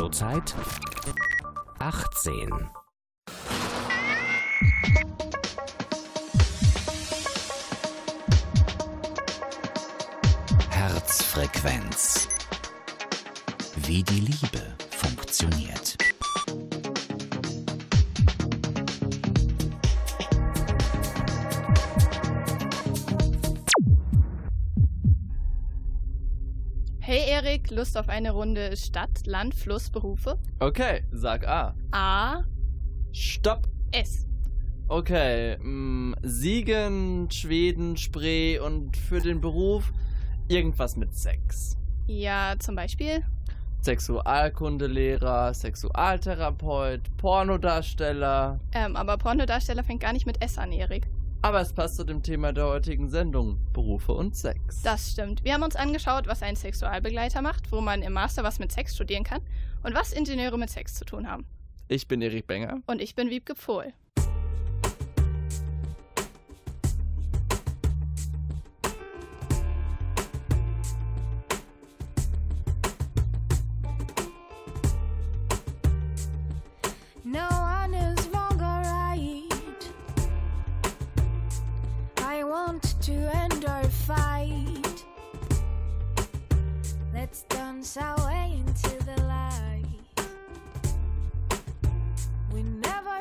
Portozeit 18. Herzfrequenz. Wie die Liebe funktioniert. Lust auf eine Runde Stadt, Land, Fluss, Berufe? Okay, sag A. A, Stopp. S. Okay, mh, Siegen, Schweden, Spree und für den Beruf irgendwas mit Sex. Ja, zum Beispiel? Sexualkundelehrer, Sexualtherapeut, Pornodarsteller. Ähm, aber Pornodarsteller fängt gar nicht mit S an, Erik. Aber es passt zu dem Thema der heutigen Sendung: Berufe und Sex. Das stimmt. Wir haben uns angeschaut, was ein Sexualbegleiter macht, wo man im Master was mit Sex studieren kann und was Ingenieure mit Sex zu tun haben. Ich bin Erik Benger. Und ich bin Wiebke Pfohl.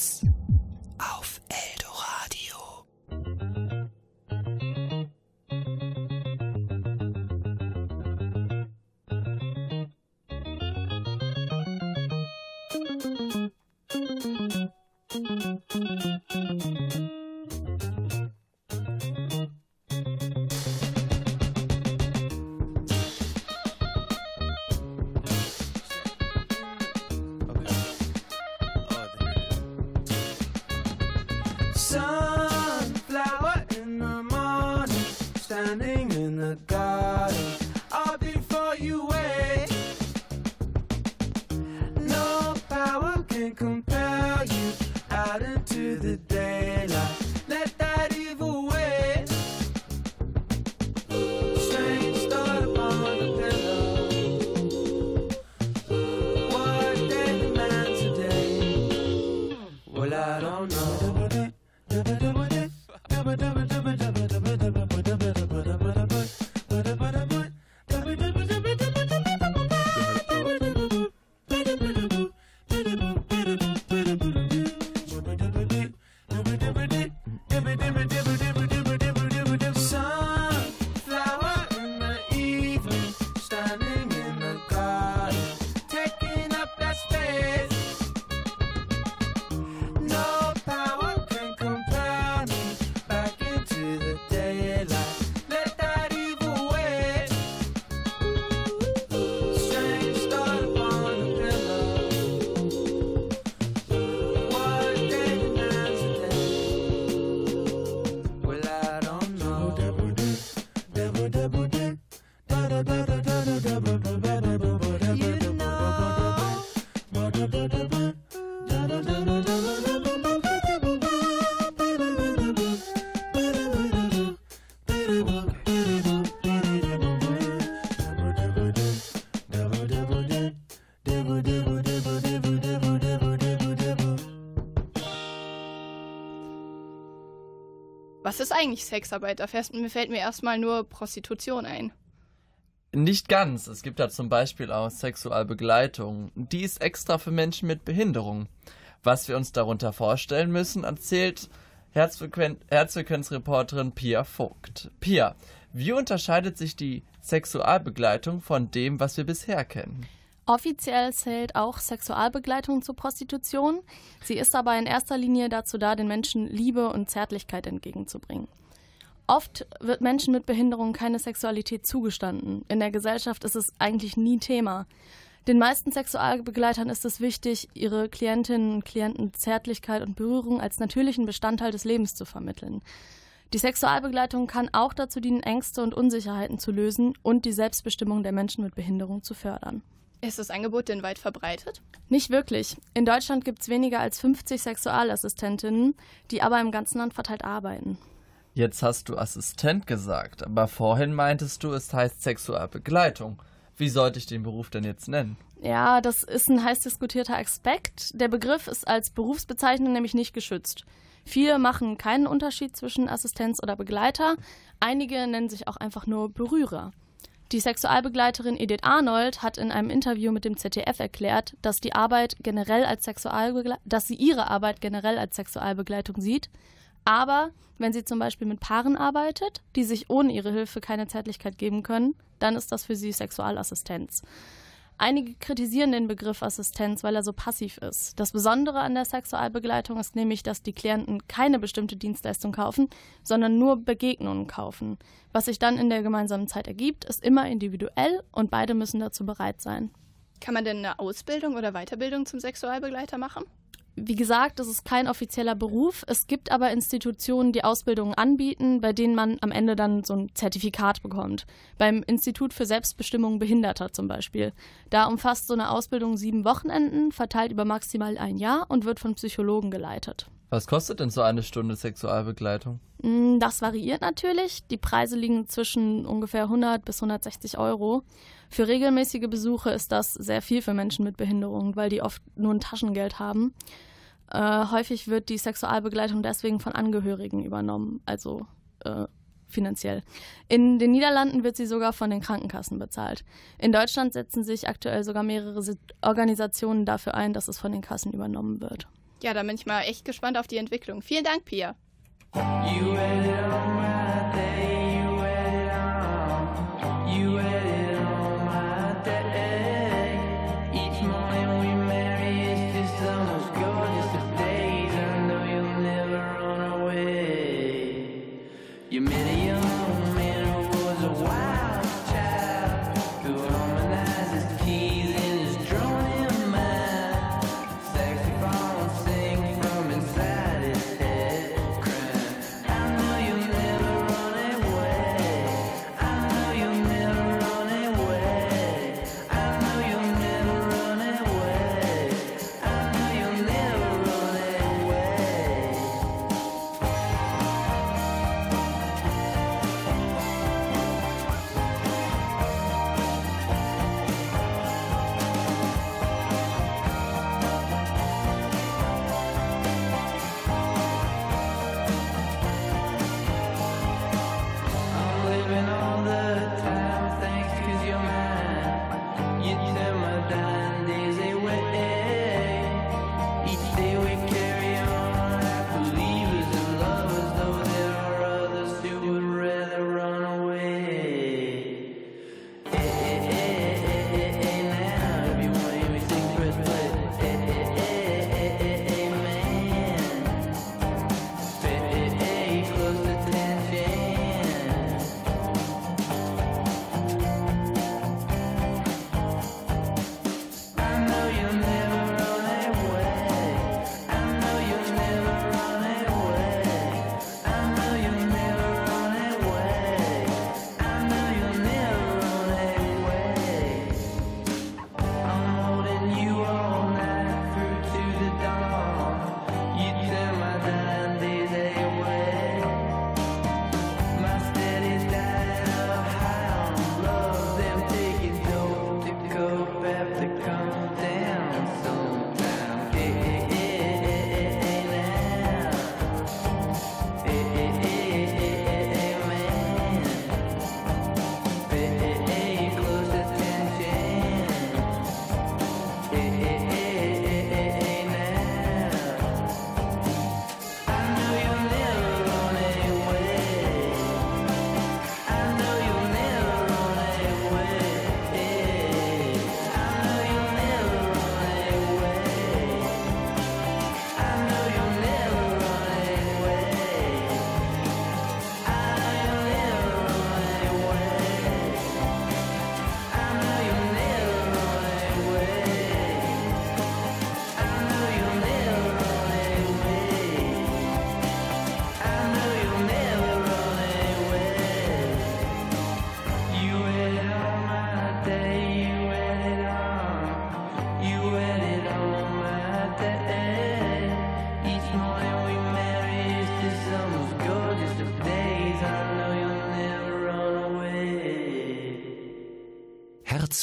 Herzfrequenz standing in the garden. Eigentlich Sexarbeit? Da fällt mir erstmal nur Prostitution ein. Nicht ganz. Es gibt da zum Beispiel auch Sexualbegleitung. Die ist extra für Menschen mit Behinderung. Was wir uns darunter vorstellen müssen, erzählt Herzfrequen Herzfrequenzreporterin Pia Vogt. Pia, wie unterscheidet sich die Sexualbegleitung von dem, was wir bisher kennen? Offiziell zählt auch Sexualbegleitung zur Prostitution. Sie ist aber in erster Linie dazu da, den Menschen Liebe und Zärtlichkeit entgegenzubringen. Oft wird Menschen mit Behinderung keine Sexualität zugestanden. In der Gesellschaft ist es eigentlich nie Thema. Den meisten Sexualbegleitern ist es wichtig, ihre Klientinnen und Klienten Zärtlichkeit und Berührung als natürlichen Bestandteil des Lebens zu vermitteln. Die Sexualbegleitung kann auch dazu dienen, Ängste und Unsicherheiten zu lösen und die Selbstbestimmung der Menschen mit Behinderung zu fördern. Ist das Angebot denn weit verbreitet? Nicht wirklich. In Deutschland gibt es weniger als 50 Sexualassistentinnen, die aber im ganzen Land verteilt arbeiten. Jetzt hast du Assistent gesagt, aber vorhin meintest du, es heißt Sexualbegleitung. Wie sollte ich den Beruf denn jetzt nennen? Ja, das ist ein heiß diskutierter Aspekt. Der Begriff ist als Berufsbezeichnung nämlich nicht geschützt. Viele machen keinen Unterschied zwischen Assistenz oder Begleiter. Einige nennen sich auch einfach nur Berührer. Die Sexualbegleiterin Edith Arnold hat in einem Interview mit dem ZDF erklärt, dass die Arbeit generell als dass sie ihre Arbeit generell als Sexualbegleitung sieht. Aber wenn sie zum Beispiel mit Paaren arbeitet, die sich ohne ihre Hilfe keine Zärtlichkeit geben können, dann ist das für sie Sexualassistenz. Einige kritisieren den Begriff Assistenz, weil er so passiv ist. Das Besondere an der Sexualbegleitung ist nämlich, dass die Klienten keine bestimmte Dienstleistung kaufen, sondern nur Begegnungen kaufen. Was sich dann in der gemeinsamen Zeit ergibt, ist immer individuell und beide müssen dazu bereit sein. Kann man denn eine Ausbildung oder Weiterbildung zum Sexualbegleiter machen? Wie gesagt, das ist kein offizieller Beruf. Es gibt aber Institutionen, die Ausbildungen anbieten, bei denen man am Ende dann so ein Zertifikat bekommt. Beim Institut für Selbstbestimmung Behinderter zum Beispiel. Da umfasst so eine Ausbildung sieben Wochenenden, verteilt über maximal ein Jahr und wird von Psychologen geleitet. Was kostet denn so eine Stunde Sexualbegleitung? Mm, Das variiert natürlich. Die Preise liegen zwischen ungefähr 100 bis 160 Euro. Für regelmäßige Besuche ist das sehr viel für Menschen mit Behinderung, weil die oft nur ein Taschengeld haben. Äh, häufig wird die Sexualbegleitung deswegen von Angehörigen übernommen, also äh, finanziell. In den Niederlanden wird sie sogar von den Krankenkassen bezahlt. In Deutschland setzen sich aktuell sogar mehrere Organisationen dafür ein, dass es von den Kassen übernommen wird. Ja, da bin ich mal echt gespannt auf die Entwicklung. Vielen Dank, Pia. You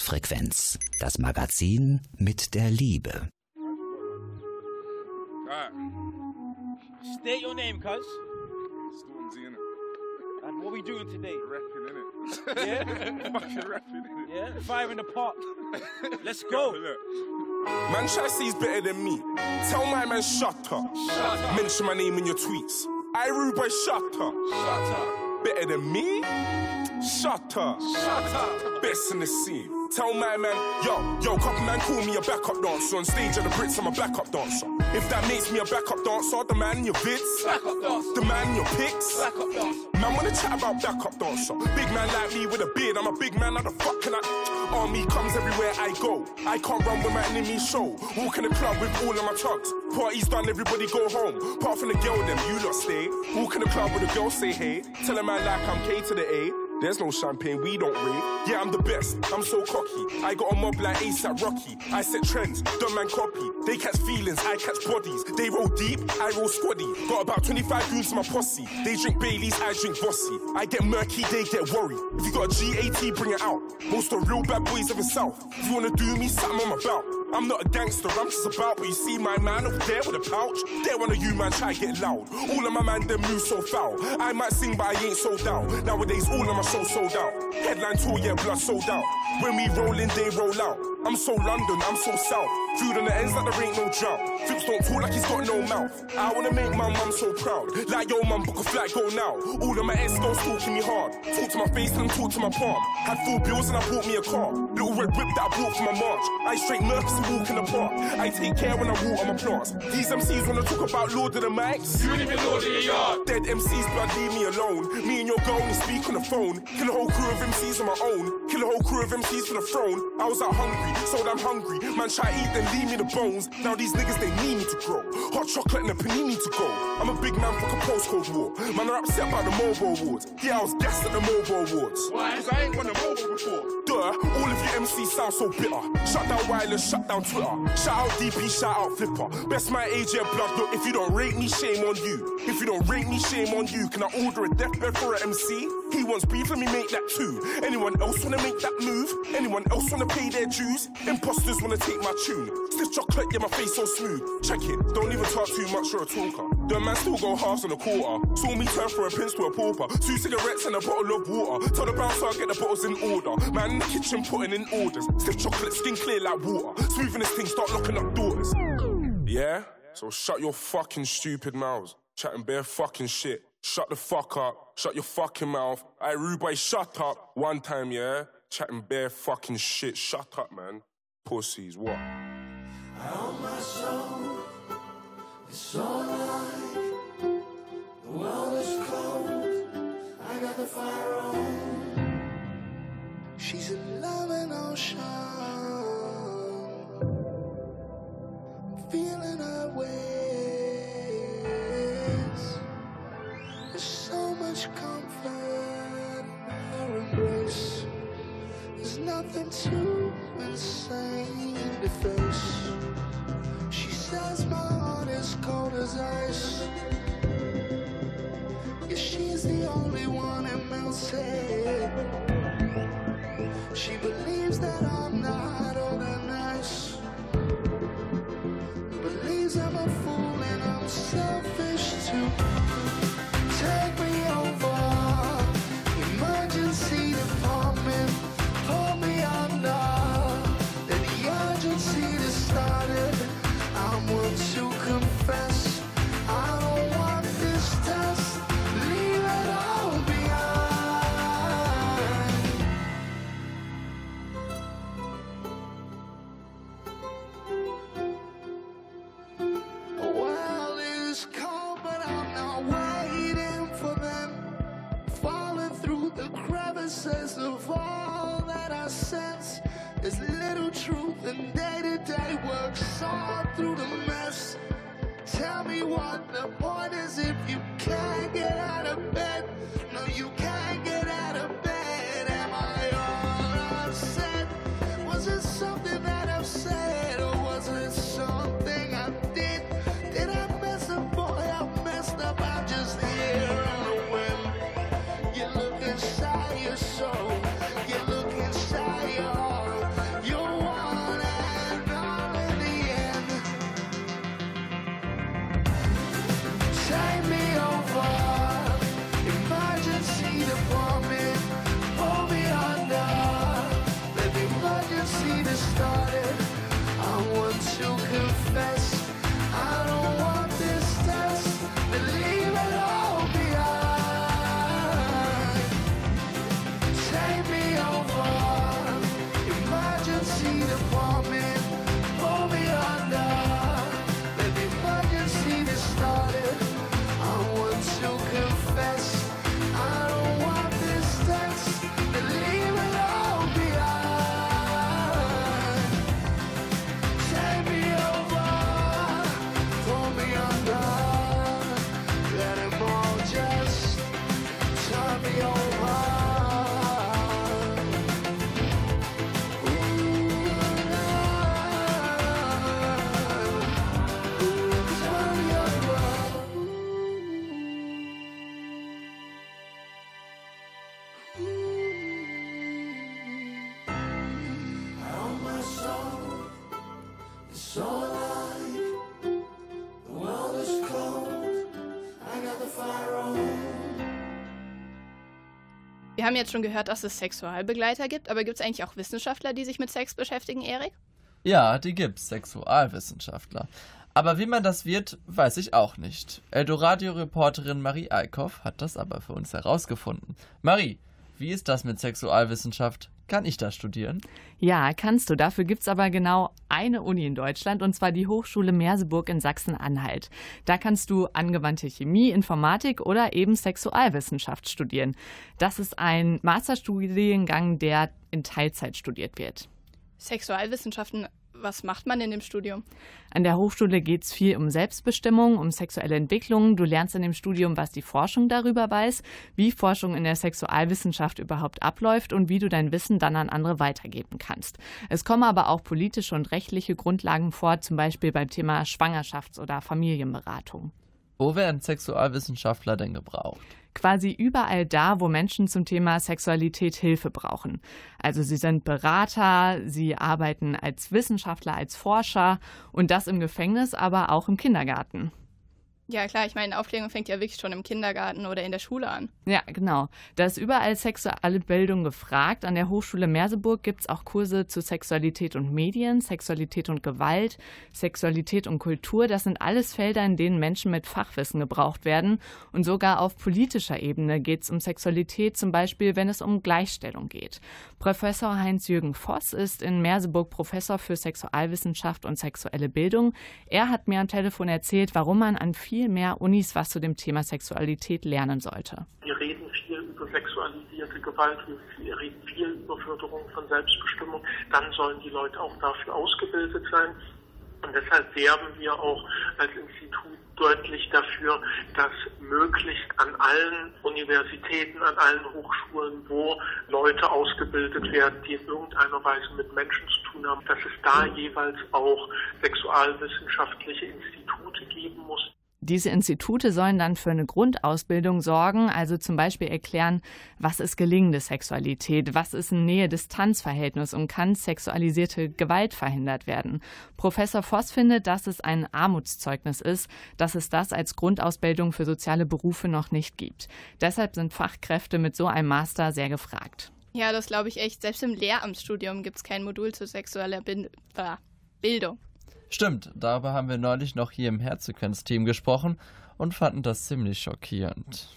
Herzfrequenz, das Magazin mit der Liebe. Alright. State your name, cuz. Stormzy in it. And what we doing today? Rapping in it. Yeah? Fucking rapping in it. Yeah? Fire in the pot. Let's go. Man he's better than me. Tell my man shut up. Mention my name in your tweets. I rude boy shut up. Shut up. Better than me? Shut up. Shut up. Best in the scene. Tell my man, yo, yo, couple man call me a backup dancer. On stage at the Brits, I'm a backup dancer. If that makes me a backup dancer, the man in your vids, backup dancer. the man in your pics, backup dancer. Man wanna chat about backup dancer. Big man like me with a beard, I'm a big man, how the fuck can I? Army comes everywhere I go. I can't run with my enemy show. Walk in the club with all of my tugs. Party's done, everybody go home. Apart from the girl, them you lot stay. Walk in the club with a girl, say hey. Tell a man like I'm K to the A. There's no champagne, we don't rave. Yeah, I'm the best, I'm so cocky. I got a mob like ASAP Rocky. I set trends, dumb man copy. They catch feelings, I catch bodies. They roll deep, I roll squaddy. Got about 25 goons in my posse. They drink Baileys, I drink Vossi. I get murky, they get worried. If you got a GAT, bring it out. Most of the real bad boys of the south. If you wanna do me, something on my belt. I'm not a gangster, I'm just about, but you see my man over there with a pouch. There one of you man try get loud. All of my man them move so foul. I might sing, but I ain't sold out. Nowadays, all of my shows sold out. Headline tour, yeah, blood sold out. When we roll in, they roll out. I'm so London, I'm so south. Food on the ends like there ain't no drought. Flips don't talk like he's got no mouth. I wanna make my mum so proud. Like yo, mum, book a flight, go now. All of my ex girls talking me hard. Talk to my face and talk to my palm. Had full bills and I bought me a car. Little red whip that I bought for my march. I straight Mercs and walk in the park. I take care when I walk on my plants. These MCs wanna talk about Lord of the Mics. You ain't even Lord of the Yard. Dead MCs, blood, leave me alone. Me and your girl only speak on the phone. Kill a whole crew of MCs on my own. Kill a whole crew of MCs for the throne. I was out hungry, so I'm hungry. Man, try eat, then leave me the bones. Now these niggas, they need me to grow. Hot chocolate and a panini to go. I'm a big man, fuck a postcode war. Man, are upset about the Mobile Awards. Yeah, I was gassed at the Mobile Awards. Why? Cause I ain't won a Mobile before. Duh, all of MC MCs sound so bitter. Shut down wireless, shut down Twitter. Shout out DP, shout out Flipper. Best my age, blood. Look, if you don't rate me, shame on you. If you don't rate me, shame on you. Can I order a deathbed for an MC? He wants beef, let me make that too. Anyone else wanna make that move? Anyone else wanna pay their dues? Imposters wanna take my tune. Stiff chocolate, yeah, my face so smooth. Check it, don't even talk too much, you're a talker. The man still go halves on a quarter. Saw me turn for a prince to a pauper. Two cigarettes and a bottle of water. Tell the bouncer I'll get the bottles in order. Man in the kitchen putting in orders. Stiff chocolate, skin clear like water. Smoothing this thing, start locking up doors. Yeah? So shut your fucking stupid mouths. Chatting bare fucking shit. Shut the fuck up. Shut your fucking mouth. I boy, shut up. One time, yeah? Chatting bare fucking shit. Shut up, man. Pussies, what? She's in love and ocean. Feeling her ways. There's so much comfort in her embrace. There's nothing too insane to face. Haben jetzt schon gehört, dass es Sexualbegleiter gibt, aber gibt es eigentlich auch Wissenschaftler, die sich mit Sex beschäftigen, Erik? Ja, die gibt's, Sexualwissenschaftler. Aber wie man das wird, weiß ich auch nicht. Eldoradio-Reporterin Marie Eickhoff hat das aber für uns herausgefunden. Marie, wie ist das mit Sexualwissenschaft? Kann ich das studieren? Ja, kannst du. Dafür gibt's aber genau eine Uni in Deutschland, und zwar die Hochschule Merseburg in Sachsen-Anhalt. Da kannst du angewandte Chemie, Informatik oder eben Sexualwissenschaft studieren. Das ist ein Masterstudiengang, der in Teilzeit studiert wird. Sexualwissenschaften, was macht man in dem Studium? An der Hochschule geht's viel um Selbstbestimmung, um sexuelle Entwicklung. Du lernst in dem Studium, was die Forschung darüber weiß, wie Forschung in der Sexualwissenschaft überhaupt abläuft und wie du dein Wissen dann an andere weitergeben kannst. Es kommen aber auch politische und rechtliche Grundlagen vor, zum Beispiel beim Thema Schwangerschafts- oder Familienberatung. Wo werden Sexualwissenschaftler denn gebraucht? quasi überall da, wo Menschen zum Thema Sexualität Hilfe brauchen. Also sie sind Berater, sie arbeiten als Wissenschaftler, als Forscher und das im Gefängnis, aber auch im Kindergarten. Ja, klar, ich meine, Aufklärung fängt ja wirklich schon im Kindergarten oder in der Schule an. Ja, genau. Da ist überall sexuelle Bildung gefragt. An der Hochschule Merseburg gibt es auch Kurse zu Sexualität und Medien, Sexualität und Gewalt, Sexualität und Kultur. Das sind alles Felder, in denen Menschen mit Fachwissen gebraucht werden. Und sogar auf politischer Ebene geht es um Sexualität, zum Beispiel, wenn es um Gleichstellung geht. Professor Heinz-Jürgen Voss ist in Merseburg Professor für Sexualwissenschaft und sexuelle Bildung. Er hat mir am Telefon erzählt, warum man an viel mehr Unis was zu dem Thema Sexualität lernen sollte. Wir reden viel über sexualisierte Gewalt, wir reden viel über Förderung von Selbstbestimmung. Dann sollen die Leute auch dafür ausgebildet sein. Und deshalb werben wir auch als Institut deutlich dafür, dass möglichst an allen Universitäten, an allen Hochschulen, wo Leute ausgebildet werden, die in irgendeiner Weise mit Menschen zu tun haben, dass es da jeweils auch sexualwissenschaftliche Institute geben muss, diese Institute sollen dann für eine Grundausbildung sorgen, also zum Beispiel erklären, was ist gelingende Sexualität, was ist ein Nähe-Distanz-Verhältnis und kann sexualisierte Gewalt verhindert werden. Professor Voss findet, dass es ein Armutszeugnis ist, dass es das als Grundausbildung für soziale Berufe noch nicht gibt. Deshalb sind Fachkräfte mit so einem Master sehr gefragt. Ja, das glaube ich echt. Selbst im Lehramtsstudium gibt es kein Modul zu sexueller Bin äh, Bildung. Stimmt, darüber haben wir neulich noch hier im Herzsequenz-Team gesprochen und fanden das ziemlich schockierend.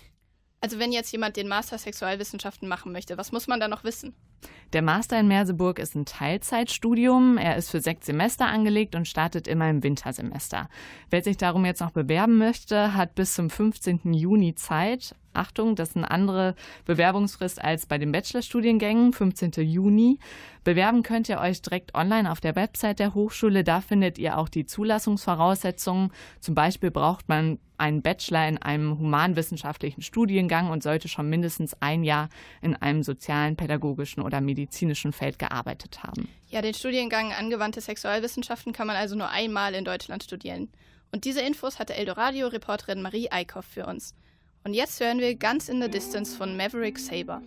Also wenn jetzt jemand den Master Sexualwissenschaften machen möchte, was muss man da noch wissen? Der Master in Merseburg ist ein Teilzeitstudium. Er ist für sechs Semester angelegt und startet immer im Wintersemester. Wer sich darum jetzt noch bewerben möchte, hat bis zum 15. Juni Zeit. Achtung, das ist eine andere Bewerbungsfrist als bei den Bachelorstudiengängen, 15. Juni. Bewerben könnt ihr euch direkt online auf der Website der Hochschule. Da findet ihr auch die Zulassungsvoraussetzungen. Zum Beispiel braucht man einen Bachelor in einem humanwissenschaftlichen Studiengang und sollte schon mindestens ein Jahr in einem sozialen, pädagogischen oder medizinischen Feld gearbeitet haben. Ja, den Studiengang Angewandte Sexualwissenschaften kann man also nur einmal in Deutschland studieren. Und diese Infos hatte Eldoradio-Reporterin Marie Eickhoff für uns. Und jetzt hören wir ganz in the Distance von Maverick Saber.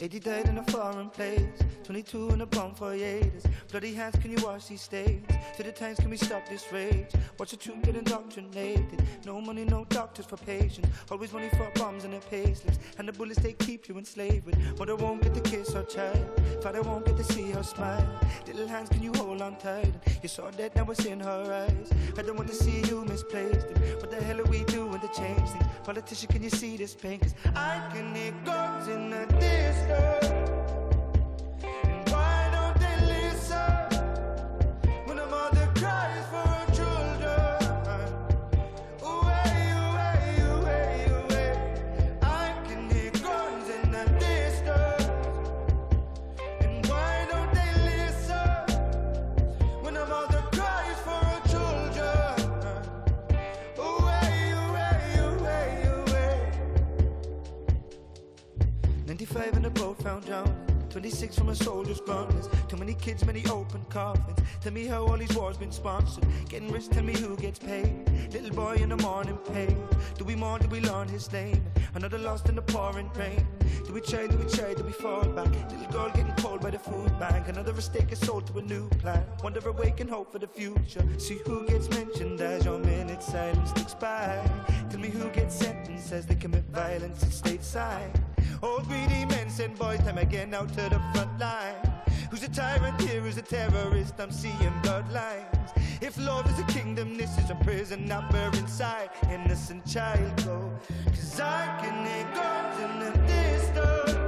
Eighty died in a foreign place, 22 in a bomb for hiatus. Bloody hands, can you wash these stains? To the tanks, can we stop this rage? Watch the truth get indoctrinated. No money, no doctors for patients. Always money for bombs and their payslips. And the bullets they keep you enslaved. Mother won't get to kiss her child. Father won't get to see her smile. Little hands, can you hold on tight? You saw that, now it's in her eyes. I don't want to see you misplaced. What the hell are we doing to change things? Politician, can you see this pain? Cause I can hear guns in the distance. Oscar. Found drowning. 26 from a soldier's bluntness. Too many kids, many open coffins. Tell me how all these wars been sponsored. Getting rich, tell me who gets paid. Little boy in the morning paid. Do we mourn, Do we learn his name? Another lost in the pouring rain. Do we trade? Do we trade? Do we fall back? Little girl getting cold by the food bank. Another mistake is sold to a new plan. Wonder awaken hope for the future. See who gets mentioned as your minute silence ticks by. Tell me who gets sentenced as they commit violence at stateside. Old greedy men send boys time again out to the front line. Who's a tyrant here? Who's a terrorist? I'm seeing bloodlines. If love is a kingdom, this is a prison. Not where inside innocent child go. Cause I can hear guns in the distance.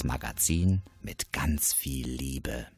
Das Magazin mit ganz viel Liebe.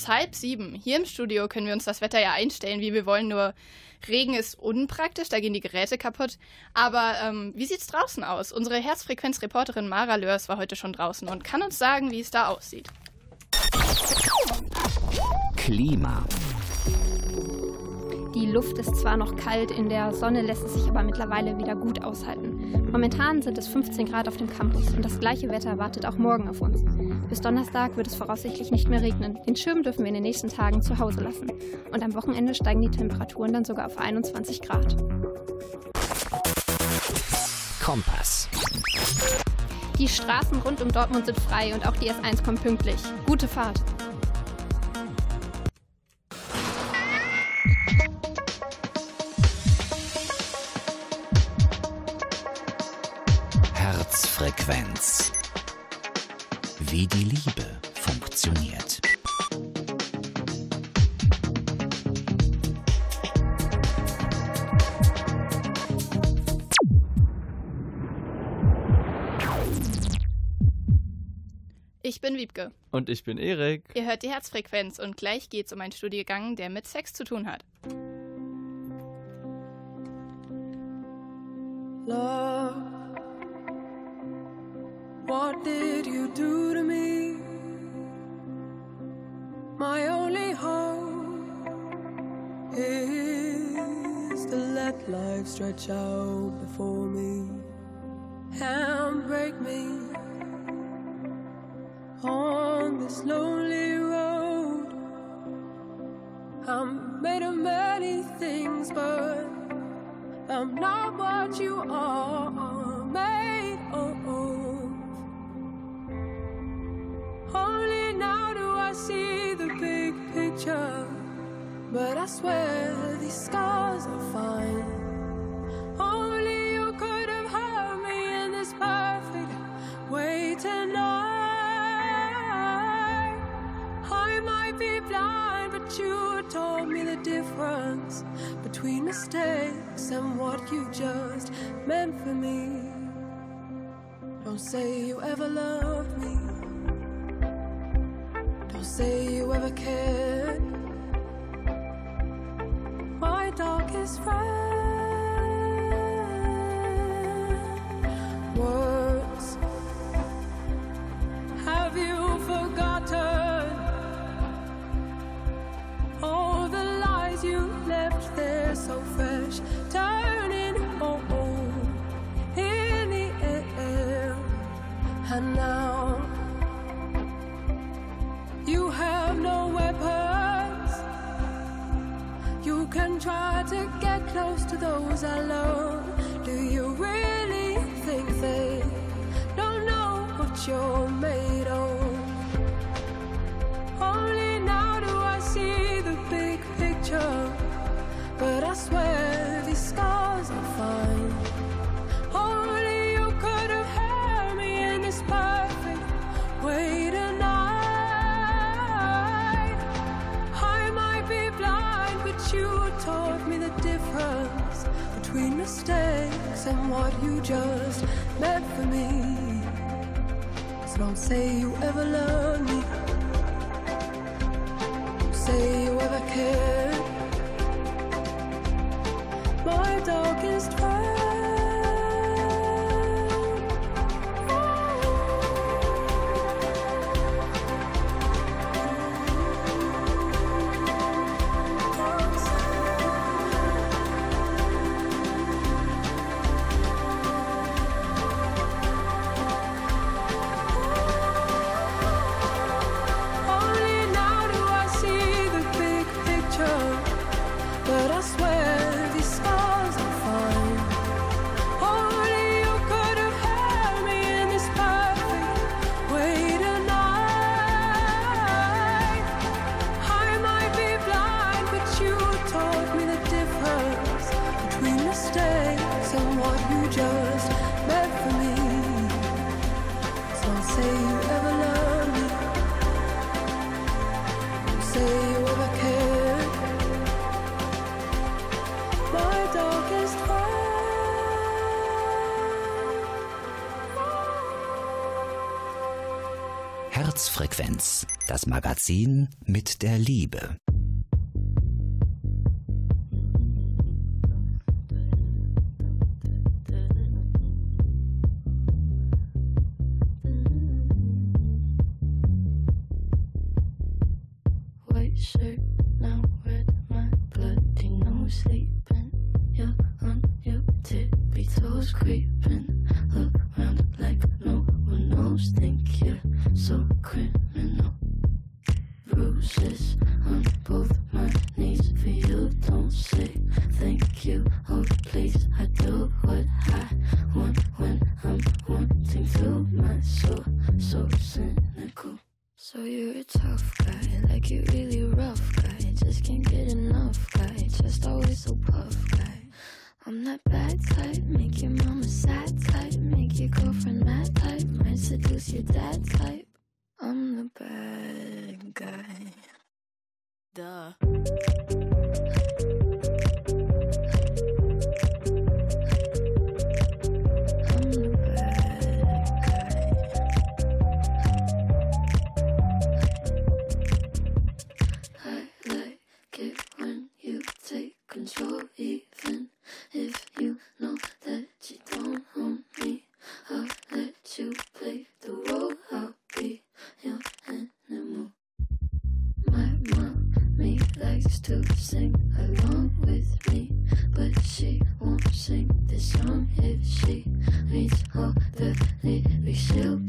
Ist halb sieben. Hier im Studio können wir uns das Wetter ja einstellen, wie wir wollen. Nur Regen ist unpraktisch, da gehen die Geräte kaputt. Aber ähm, wie sieht's draußen aus? Unsere Herzfrequenz-Reporterin Mara Lörs war heute schon draußen und kann uns sagen, wie es da aussieht. Klima. Die Luft ist zwar noch kalt, in der Sonne lässt es sich aber mittlerweile wieder gut aushalten. Momentan sind es 15 Grad auf dem Campus und das gleiche Wetter wartet auch morgen auf uns. Bis Donnerstag wird es voraussichtlich nicht mehr regnen. Den Schirm dürfen wir in den nächsten Tagen zu Hause lassen. Und am Wochenende steigen die Temperaturen dann sogar auf 21 Grad. Kompass. Die Straßen rund um Dortmund sind frei und auch die S1 kommt pünktlich. Gute Fahrt. Wie die Liebe funktioniert. Ich bin Wiebke. Und ich bin Erik. Ihr hört die Herzfrequenz und gleich geht's um einen Studiengang, der mit Sex zu tun hat. Love, what did you do to me? My only hope is to let life stretch out before me and break me on this lonely road. I'm made of many things, but I'm not what you are made of. Only now do I see the big picture. But I swear these scars are fine. Only you could have hurt me in this perfect way tonight. I might be blind, but you told me the difference between mistakes and what you just meant for me. Don't say you ever loved me. Don't say you ever cared. My darkest friend. those I love. Do you really think they don't know what you're? what you just meant for me. So don't say you ever loved me. Don't say you ever cared. My darkest trial. Tanz, das Magazin mit der Liebe. likes to sing along with me, but she won't sing this song if she reads all the lyrics. She'll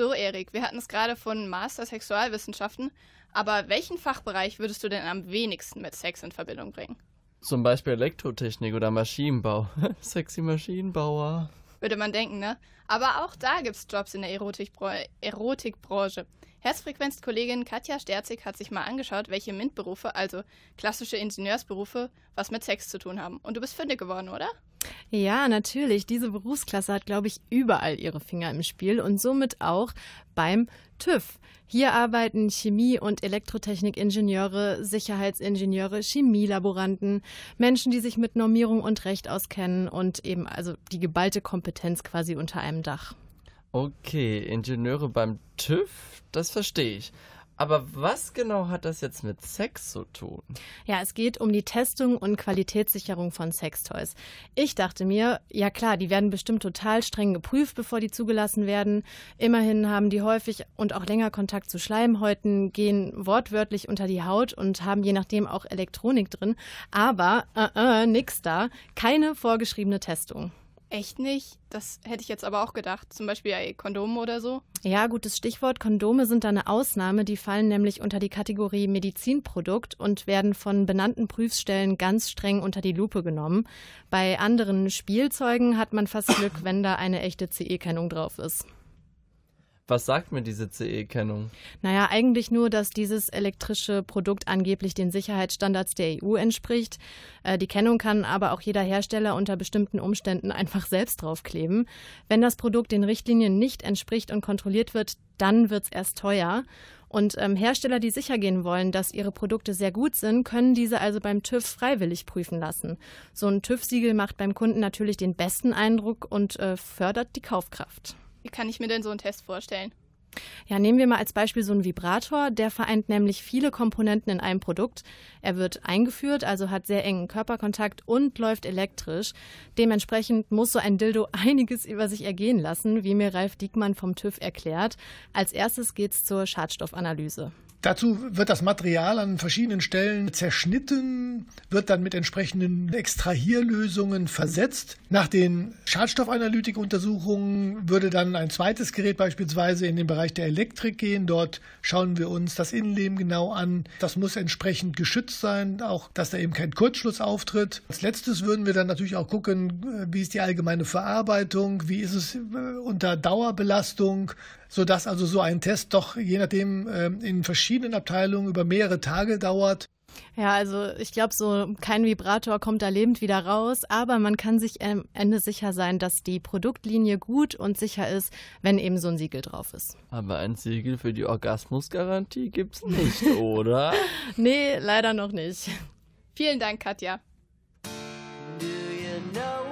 So, Erik, wir hatten es gerade von Master Sexualwissenschaften, aber welchen Fachbereich würdest du denn am wenigsten mit Sex in Verbindung bringen? Zum Beispiel Elektrotechnik oder Maschinenbau. Sexy Maschinenbauer. Würde man denken, ne? Aber auch da gibt's Jobs in der Erotikbra Erotikbranche. Herzfrequenzkollegin Katja Sterzig hat sich mal angeschaut, welche MINT-Berufe, also klassische Ingenieursberufe, was mit Sex zu tun haben. Und du bist fündig geworden, oder? Ja, natürlich. Diese Berufsklasse hat, glaube ich, überall ihre Finger im Spiel und somit auch beim TÜV. Hier arbeiten Chemie- und Elektrotechnikingenieure, Sicherheitsingenieure, Chemielaboranten, Menschen, die sich mit Normierung und Recht auskennen und eben also die geballte Kompetenz quasi unter einem Dach. Okay, Ingenieure beim TÜV, das verstehe ich. Aber was genau hat das jetzt mit Sex zu tun? Ja, es geht um die Testung und Qualitätssicherung von Sextoys. Ich dachte mir, ja klar, die werden bestimmt total streng geprüft, bevor die zugelassen werden. Immerhin haben die häufig und auch länger Kontakt zu Schleimhäuten, gehen wortwörtlich unter die Haut und haben je nachdem auch Elektronik drin. Aber, äh, äh, nix da. Keine vorgeschriebene Testung. Echt nicht? Das hätte ich jetzt aber auch gedacht. Zum Beispiel ja, Kondome oder so. Ja, gutes Stichwort. Kondome sind da eine Ausnahme. Die fallen nämlich unter die Kategorie Medizinprodukt und werden von benannten Prüfstellen ganz streng unter die Lupe genommen. Bei anderen Spielzeugen hat man fast Glück, wenn da eine echte CE-Kennung drauf ist. Was sagt mir diese CE-Kennung? Naja, eigentlich nur, dass dieses elektrische Produkt angeblich den Sicherheitsstandards der EU entspricht. Äh, Die Kennung kann aber auch jeder Hersteller unter bestimmten Umständen einfach selbst draufkleben. Wenn das Produkt den Richtlinien nicht entspricht und kontrolliert wird, dann wird es erst teuer. Und ähm, Hersteller, die sicher gehen wollen, dass ihre Produkte sehr gut sind, können diese also beim TÜV freiwillig prüfen lassen. So ein TÜV-Siegel macht beim Kunden natürlich den besten Eindruck und äh, fördert die Kaufkraft. Wie kann ich mir denn so einen Test vorstellen? Ja, nehmen wir mal als Beispiel so einen Vibrator. Der vereint nämlich viele Komponenten in einem Produkt. Er wird eingeführt, also hat sehr engen Körperkontakt und läuft elektrisch. Dementsprechend muss so ein Dildo einiges über sich ergehen lassen, wie mir Ralf Diekmann vom TÜV erklärt. Als erstes geht's zur Schadstoffanalyse. Dazu wird das Material an verschiedenen Stellen zerschnitten, wird dann mit entsprechenden Extrahierlösungen versetzt. Nach den Schadstoffanalytikuntersuchungen würde dann ein zweites Gerät beispielsweise in den Bereich der Elektrik gehen. Dort schauen wir uns das Innenleben genau an. Das muss entsprechend geschützt sein, auch dass da eben kein Kurzschluss auftritt. Als letztes würden wir dann natürlich auch gucken, wie ist die allgemeine Verarbeitung, wie ist es unter Dauerbelastung, sodass also so ein Test doch je nachdem in verschiedenen Abteilungen über mehrere Tage dauert. Ja, also ich glaube, so kein Vibrator kommt da lebend wieder raus, aber man kann sich am Ende sicher sein, dass die Produktlinie gut und sicher ist, wenn eben so ein Siegel drauf ist. Aber ein Siegel für die Orgasmusgarantie gibt's nicht, oder? nee, leider noch nicht. Vielen Dank, Katja. Do you know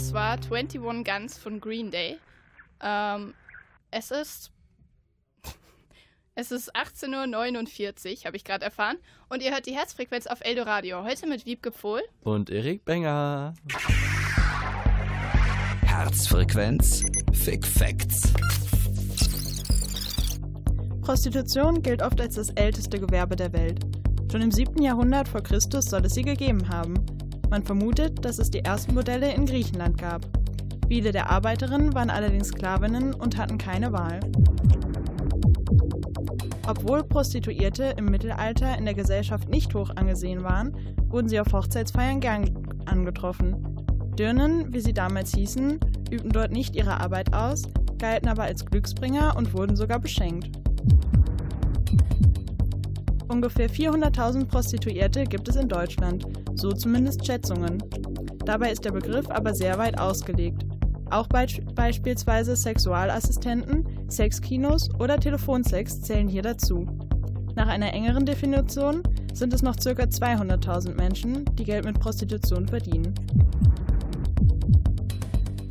Das war 21 Guns von Green Day. Ähm, es ist. Es ist 18.49 Uhr, habe ich gerade erfahren. Und ihr hört die Herzfrequenz auf Eldoradio. Heute mit Wiebke Pfohl. Und Erik Benger. Herzfrequenz Fick Facts. Prostitution gilt oft als das älteste Gewerbe der Welt. Schon im 7. Jahrhundert vor Christus soll es sie gegeben haben. Man vermutet, dass es die ersten Modelle in Griechenland gab. Viele der Arbeiterinnen waren allerdings Sklavinnen und hatten keine Wahl. Obwohl Prostituierte im Mittelalter in der Gesellschaft nicht hoch angesehen waren, wurden sie auf Hochzeitsfeiern gern angetroffen. Dirnen, wie sie damals hießen, übten dort nicht ihre Arbeit aus, galten aber als Glücksbringer und wurden sogar beschenkt. Ungefähr 400.000 Prostituierte gibt es in Deutschland, so zumindest Schätzungen. Dabei ist der Begriff aber sehr weit ausgelegt. Auch beisp beispielsweise Sexualassistenten, Sexkinos oder Telefonsex zählen hier dazu. Nach einer engeren Definition sind es noch ca. 200.000 Menschen, die Geld mit Prostitution verdienen.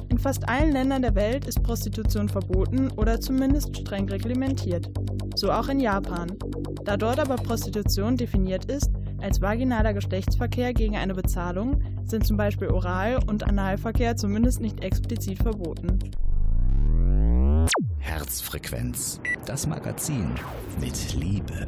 In fast allen Ländern der Welt ist Prostitution verboten oder zumindest streng reglementiert. So auch in Japan. Da dort aber Prostitution definiert ist als vaginaler Geschlechtsverkehr gegen eine Bezahlung, sind zum Beispiel Oral- und Analverkehr zumindest nicht explizit verboten. Herzfrequenz. Das Magazin mit Liebe.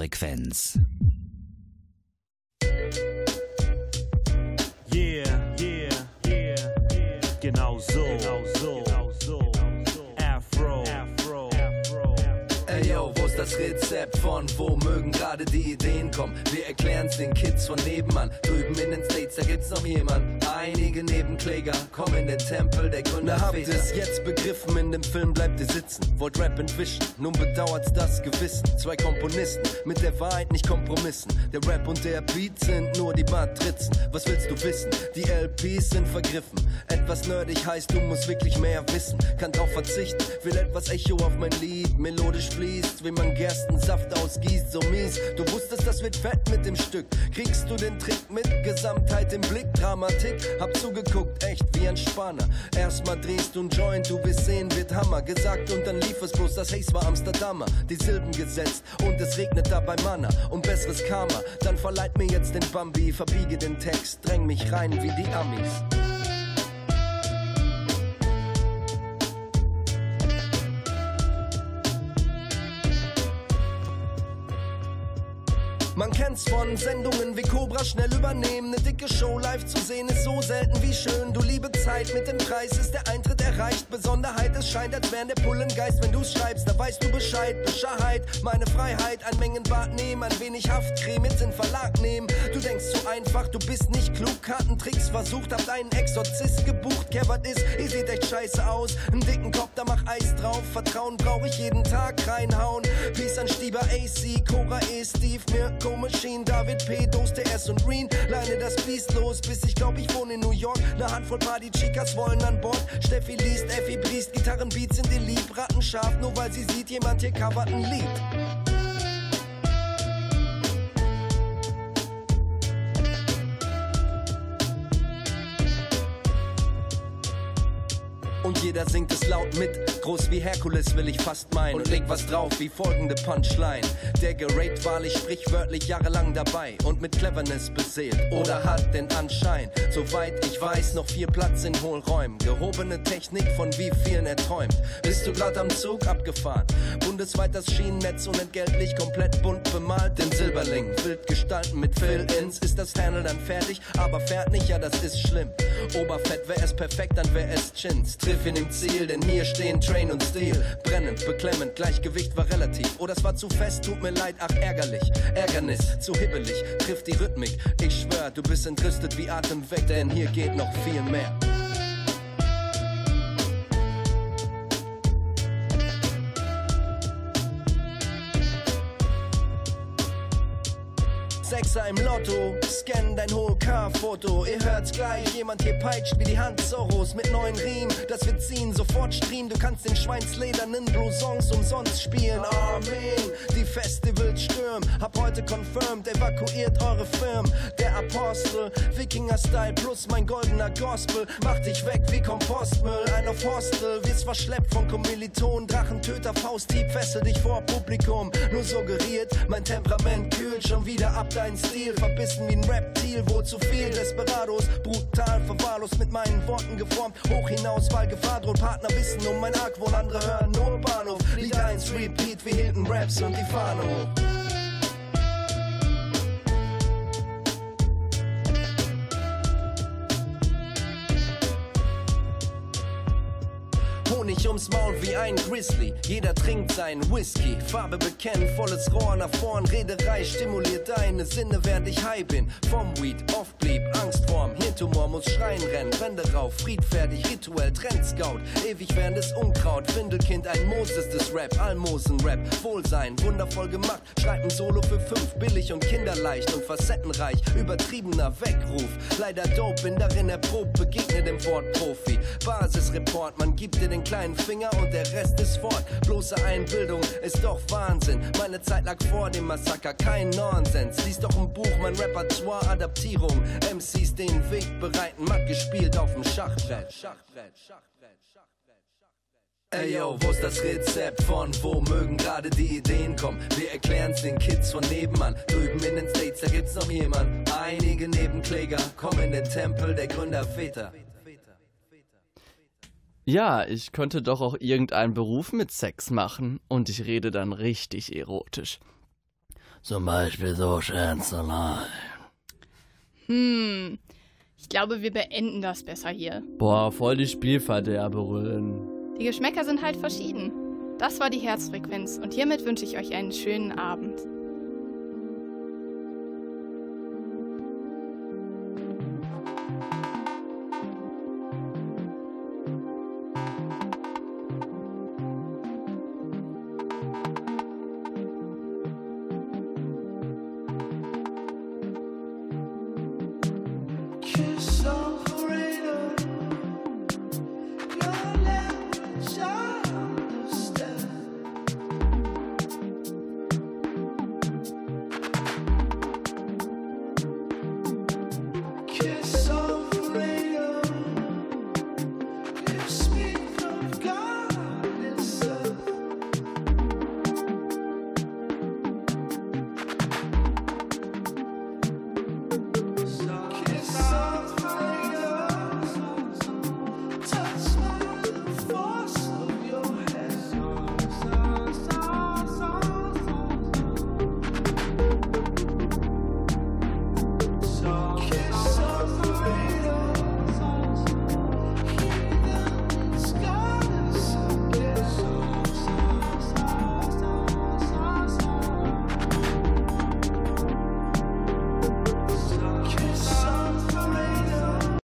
Herzfrequenz. Yeah, yeah, yeah, yeah. Genau so, genau so, genau so. Afro, Afro, Afro. Ey yo, wo ist das Rezept von wo mögen gerade die Ideen kommen? Wir erklären's den Kids von nebenan. Drüben in den States, da gibt's noch jemand. Einige Nebenkläger kommen in den Tempel der Gründer. Habt ihr's jetzt begriffen, in dem Film bleibt ihr sitzen. Wollt Rap entwischen, nun bedauert's das Gewissen. Zwei Komponisten, mit der Wahrheit nicht kompromissen. Der Rap und der Beat sind nur die Matrizen. Was willst du wissen? Die LPs sind vergriffen. Etwas nerdig heißt, du musst wirklich mehr wissen. Kann drauf verzichten, will etwas Echo auf mein Lied. Melodisch fließt, wie man Gerstensaft ausgießt, so mies. Du wusstest, das wird fett mit dem Stück. Kriegst du den Trick mit Gesamtheit im Blick? Dramatik, hab zugeguckt, echt wie ein Spanner. Erstmal drehst du ein Joint, du wirst sehen, wird Hammer. Gesagt und dann lief es bloß, das Haze war Amsterdamer. Die Silben gesetzt und es regnet dabei Manna. Und besseres Karma, dann verleiht mir jetzt den Bambi. Verbiege den Text, dräng mich rein wie die Amis. Man kennt's von Sendungen wie Cobra schnell übernehmen. Ne dicke Show live zu sehen ist so selten wie schön. Du liebe Zeit mit dem Preis ist der Eintritt erreicht. Besonderheit, es scheint, als wären der Pullengeist. Wenn du's schreibst, da weißt du Bescheid. Bescheuerheit, meine Freiheit, ein Mengenbad nehmen, ein wenig Haftcreme mit in Verlag nehmen. Du denkst zu einfach, du bist nicht klug. Kartentricks versucht, habt einen Exorzist gebucht. Kerbert ist, ihr seht echt scheiße aus. Einen dicken Kopf, da mach Eis drauf. Vertrauen brauch ich jeden Tag reinhauen. Peace an Stieber AC, Cora E, Steve, Mirko Machine, David P, Dos, TS und Green. Leine das Biest los, bis ich glaub, ich wohne in New York. Ne Handvoll Party-Chicas wollen an Bord. Steffi liest, Effi briest, Gitarrenbeats sind ihr lieb. Rattenscharf, nur weil sie sieht, jemand hier covert ein Lied. Jeder singt es laut mit. Groß wie Herkules will ich fast meinen. Und leg was drauf wie folgende Punchline. Der gerate wahrlich sprichwörtlich jahrelang dabei und mit Cleverness beseelt. Oder hat den Anschein, soweit ich weiß, noch viel Platz in Hohlräumen. Gehobene Technik, von wie vielen er träumt. Bist du grad am Zug abgefahren? Bundesweit das Schienennetz unentgeltlich, komplett bunt bemalt. Den Silberling, wild gestalten mit Fill-Ins. Ist das Handle dann fertig, aber fährt nicht, ja, das ist schlimm. Oberfett wär es perfekt, dann wär es Chins. Triff ihn im Ziel, denn hier stehen Train und Steel. Brennend, beklemmend, Gleichgewicht war relativ. Oh, das war zu fest, tut mir leid, ach ärgerlich. Ärgernis, zu hibbelig, trifft die Rhythmik. Ich schwör, du bist entrüstet wie Atem weg, denn hier geht noch viel mehr. Sechser im Lotto, scan dein Car-Foto. Ihr hört's gleich, jemand hier peitscht wie die Hand Zorros mit neuen Riemen. Das wir ziehen, sofort streamen. Du kannst den schweinsledernen Blouson umsonst spielen. Amen. Die Festivals stürmen. Hab heute confirmed, evakuiert eure Firmen. Der Apostel, Wikinger-Style plus mein goldener Gospel. Macht dich weg wie Kompostmüll. Ein auf Hostel, wirst verschleppt von Kommilitonen. Drachentöter, Fausthieb, fessel dich vor Publikum. Nur suggeriert, mein Temperament kühlt schon wieder ab dein Stil. Verbissen wie ein Reptil, wo zu viel Desperados. Brutal verwahrlos mit meinen Worten geformt. Hoch hinaus, weil Gefahr droht. Partner wissen um mein Argwohn, andere hören nur Bahnhof. Lied 1 Repeat, wir hielten Raps und die Fahne hoch. Honig ums Maul wie ein Grizzly. Jeder trinkt seinen Whisky. Farbe bekennen, volles Rohr nach vorn. Rederei stimuliert deine Sinne, während ich high bin. Vom Weed oft blieb Angst vorm Hirntumor muss schreien rennen. Wände rauf, friedfertig, rituell, Trendscout. Ewig währendes Unkraut. Findelkind, ein Moses des Rap. Almosen-Rap. Wohlsein, wundervoll gemacht. Schreibt ein Solo für fünf. Billig und kinderleicht und facettenreich. Übertriebener Weckruf. Leider dope, bin darin erprobt. Begegne dem Wort Profi. Basisreport, man gibt dir den kleinen Finger und der Rest ist fort. Bloße Einbildung ist doch Wahnsinn. Meine Zeit lag vor dem Massaker, kein Nonsens. Lies doch ein Buch, mein Repertoire, Adaptierung. MCs den Weg bereiten, matt gespielt auf dem Schachbrett. Schachbrett, Schachbrett, Ey yo, wo ist das Rezept von wo mögen gerade die Ideen kommen? Wir erklären's den Kids von nebenan. Drüben in den States, da gibt's noch jemand. Einige Nebenkläger kommen in den Tempel der Gründerväter. Ja, ich könnte doch auch irgendeinen Beruf mit Sex machen und ich rede dann richtig erotisch. Zum Beispiel so Schänzelei. Hm, ich glaube, wir beenden das besser hier. Boah, voll die Spielverderberin. Die Geschmäcker sind halt verschieden. Das war die Herzfrequenz und hiermit wünsche ich euch einen schönen Abend.